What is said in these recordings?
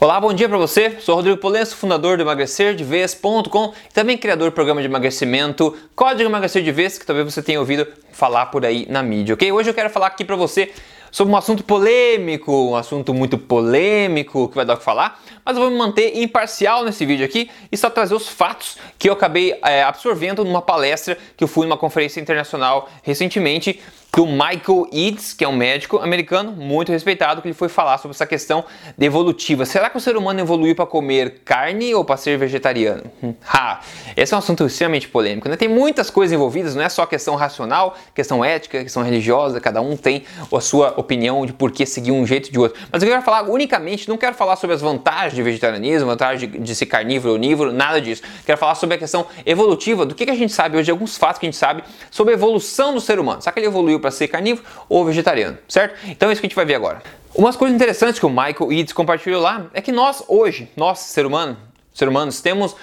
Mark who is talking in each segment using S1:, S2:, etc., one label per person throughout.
S1: Olá, bom dia para você. Sou Rodrigo Polenso, fundador do emagrecerdevez.com e também criador do programa de emagrecimento Código Emagrecer de Vez, que talvez você tenha ouvido falar por aí na mídia, ok? Hoje eu quero falar aqui para você sobre um assunto polêmico, um assunto muito polêmico que vai dar o que falar, mas eu vou me manter imparcial nesse vídeo aqui e só trazer os fatos que eu acabei é, absorvendo numa palestra que eu fui numa conferência internacional recentemente do Michael Eads, que é um médico americano muito respeitado, que ele foi falar sobre essa questão evolutiva. Será que o ser humano evoluiu para comer carne ou para ser vegetariano? Hum, ha, esse é um assunto extremamente polêmico. Né? Tem muitas coisas envolvidas, não é só questão racional, questão ética, questão religiosa, cada um tem a sua opinião de por que seguir um jeito de outro. Mas eu quero falar unicamente, não quero falar sobre as vantagens de vegetarianismo, vantagens de, de ser carnívoro ou onívoro, nada disso. Quero falar sobre a questão evolutiva, do que, que a gente sabe hoje, alguns fatos que a gente sabe sobre a evolução do ser humano. Será que ele evoluiu para ser carnívoro ou vegetariano, certo? Então é isso que a gente vai ver agora. Umas coisas interessantes que o Michael Eads compartilhou lá é que nós hoje, nós ser humano, ser humanos, temos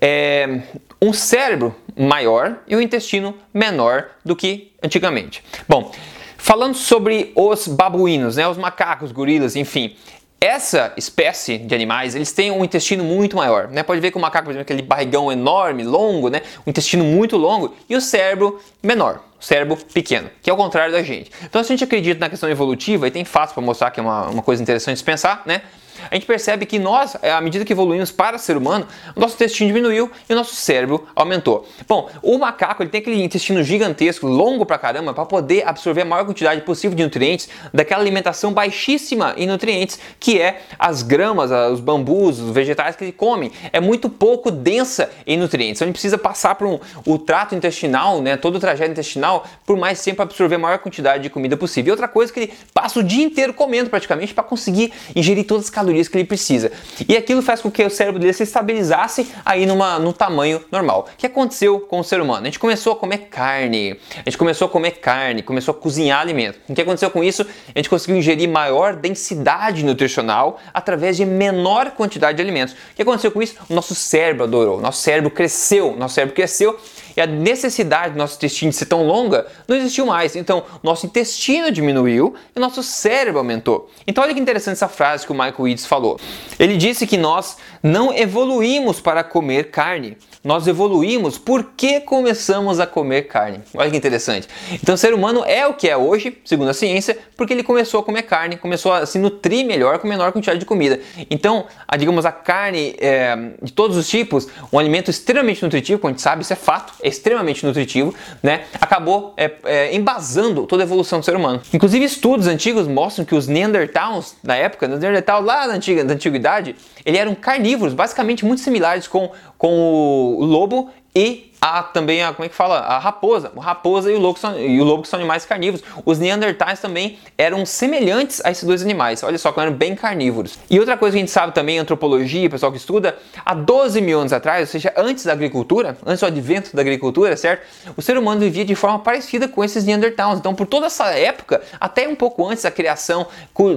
S1: é, um cérebro maior e um intestino menor do que antigamente. Bom, falando sobre os babuínos, né, os macacos, gorilas, enfim, essa espécie de animais, eles têm um intestino muito maior, né? Pode ver que o macaco, por exemplo, aquele barrigão enorme, longo, né? Um intestino muito longo e o cérebro menor, cérebro pequeno, que é o contrário da gente. Então, se a gente acredita na questão evolutiva, e tem fatos para mostrar que é uma, uma coisa interessante de pensar, né? a gente percebe que nós, à medida que evoluímos para ser humano, o nosso intestino diminuiu e o nosso cérebro aumentou. Bom, o macaco ele tem aquele intestino gigantesco, longo pra caramba, para poder absorver a maior quantidade possível de nutrientes daquela alimentação baixíssima em nutrientes, que é as gramas, os bambus, os vegetais que ele come. É muito pouco densa em nutrientes. Então gente precisa passar por um, o trato intestinal, né, todo o trajeto intestinal, por mais tempo absorver a maior quantidade de comida possível. E outra coisa que ele passa o dia inteiro comendo praticamente para conseguir ingerir todas as calorias que ele precisa. E aquilo faz com que o cérebro dele se estabilizasse aí numa, no tamanho normal. O que aconteceu com o ser humano? A gente começou a comer carne, a gente começou a comer carne, começou a cozinhar alimento. O que aconteceu com isso? A gente conseguiu ingerir maior densidade nutricional através de menor quantidade de alimentos. O que aconteceu com isso? O nosso cérebro adorou, nosso cérebro cresceu, nosso cérebro cresceu e a necessidade do nosso intestino ser tão longa não existiu mais. Então, nosso intestino diminuiu e nosso cérebro aumentou. Então, olha que interessante essa frase que o Michael Eads falou. Ele disse que nós não evoluímos para comer carne, nós evoluímos porque começamos a comer carne. Olha que interessante. Então, o ser humano é o que é hoje, segundo a ciência, porque ele começou a comer carne, começou a se nutrir melhor com menor quantidade de comida. Então, a, digamos, a carne é, de todos os tipos, um alimento extremamente nutritivo, como a gente sabe, isso é fato, extremamente nutritivo, né? Acabou é, é, embasando toda a evolução do ser humano. Inclusive, estudos antigos mostram que os Neanderthals, na época, os Neanderthals lá na, antiga, na antiguidade, eles eram carnívoros, basicamente muito similares com, com o lobo e a, também a, como é que fala? A raposa. O raposa e o, lobo são, e o lobo que são animais carnívoros. Os neandertais também eram semelhantes a esses dois animais. Olha só, eram bem carnívoros. E outra coisa que a gente sabe também, antropologia, pessoal que estuda, há 12 mil anos atrás, ou seja, antes da agricultura, antes do advento da agricultura, certo? O ser humano vivia de forma parecida com esses neandertais. Então, por toda essa época, até um pouco antes da criação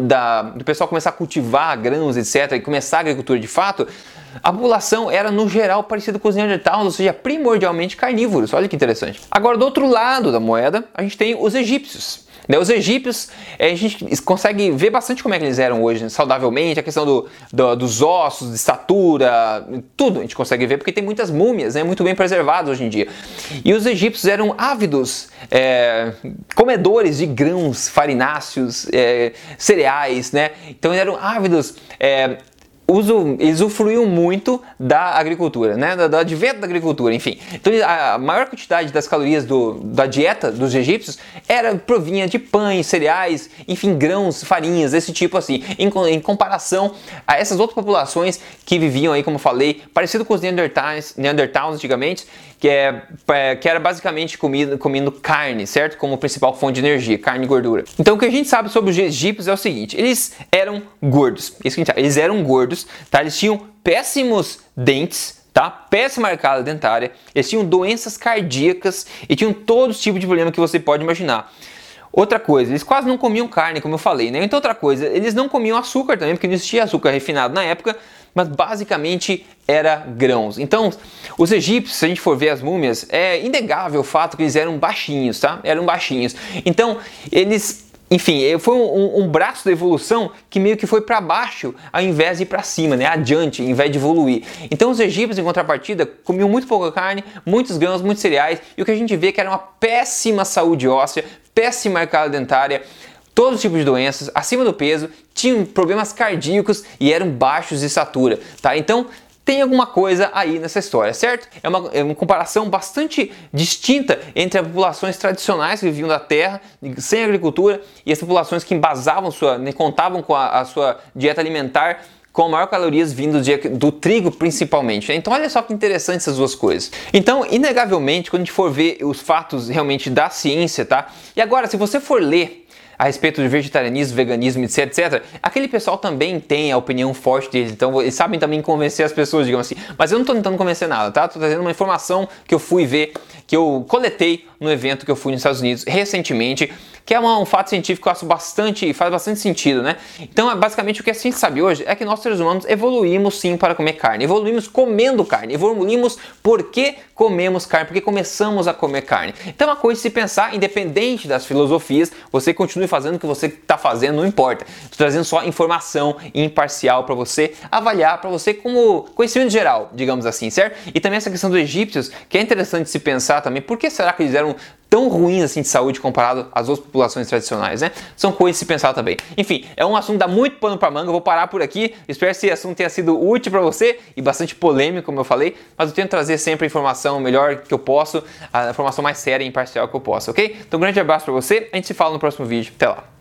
S1: da, do pessoal começar a cultivar grãos, etc., e começar a agricultura de fato, a população era no geral parecida com os neandertais, ou seja, primordialmente carnívoros. Olha que interessante. Agora, do outro lado da moeda, a gente tem os egípcios. Né, os egípcios, eh, a gente consegue ver bastante como é que eles eram hoje, né? saudavelmente, a questão do, do, dos ossos, de estatura, tudo a gente consegue ver, porque tem muitas múmias, né, muito bem preservadas hoje em dia. E os egípcios eram ávidos é, comedores de grãos, farináceos, é, cereais, né? Então eram ávidos é, uso, usufruíam muito da agricultura, né? do, advento da agricultura, enfim. Então a maior quantidade das calorias do, da dieta dos egípcios era provinha de pães, cereais, enfim, grãos, farinhas, esse tipo assim, em, em comparação a essas outras populações que viviam aí, como falei, parecido com os Neandertais, Neandertals antigamente, que, é, é, que era basicamente comido, comendo carne, certo? Como principal fonte de energia, carne e gordura. Então o que a gente sabe sobre os egípcios é o seguinte, eles eram gordos, isso que a gente sabe, eles eram gordos, tá? Eles tinham péssimos dentes, tá? Péssima arcada dentária, eles tinham doenças cardíacas e tinham todos os tipos de problema que você pode imaginar. Outra coisa, eles quase não comiam carne, como eu falei, né? Então outra coisa, eles não comiam açúcar também, porque não existia açúcar refinado na época, mas basicamente era grãos. Então, os egípcios, se a gente for ver as múmias, é inegável o fato que eles eram baixinhos, tá? Eram baixinhos. Então, eles enfim, eh, foi um, um, braço da evolução que meio que foi para baixo ao invés de ir para cima, né? Adiante, ao invés de evoluir. Então os egípcios, em contrapartida, comiam muito pouca carne, muitos grãos, muitos cereais, e o que a gente vê é que era uma péssima saúde óssea, péssima arcada dentária, todos os tipos de doenças, acima do peso, tinham problemas cardíacos e eram baixos de estatura, tá? Então tem alguma coisa aí nessa história, certo? É uma, é uma, comparação bastante distinta entre as populações tradicionais que viviam da terra, sem agricultura, e as populações que embasavam sua, né, contavam com a, a sua dieta alimentar com maior calorias vindo do trigo principalmente. Então olha só que interessante essas duas coisas. Então, inegavelmente, quando a gente for ver os fatos realmente da ciência, tá? E agora, se você for ler a respeito de vegetarianismo, veganismo, etc, etc, aquele pessoal também tem a opinião forte deles, então eles sabem também convencer as pessoas, digamos assim. Mas eu não estou tentando convencer nada, tá? Estou trazendo uma informação que eu fui ver, que eu coletei no evento que eu fui nos Estados Unidos recentemente, que é um fato científico que eu acho bastante, faz bastante sentido, né? Então, é basicamente, o que a gente sabe hoje é que nós seres humanos evoluímos sim para comer carne, evoluímos comendo carne, evoluímos porque comemos carne, porque começamos a comer carne. Então, é uma coisa de se pensar, independente das filosofias, você fazendo o que você está fazendo, não importa. Estou trazendo só informação imparcial para você avaliar, para você como conhecimento geral, digamos assim, certo? E também essa questão dos egípcios, que é interessante se pensar também, por que será que eles eram tão ruins assim de saúde comparado às outras populações tradicionais, né? São coisas de se pensar também. Enfim, é um assunto que dá muito pano para manga, eu vou parar por aqui. Espero que esse assunto tenha sido útil para você e bastante polêmico, como eu falei, mas eu tento trazer sempre a informação melhor que eu posso, a informação mais séria e imparcial que eu posso, ok? Então, um grande abraço para você, a gente se fala no próximo vídeo. Até lá.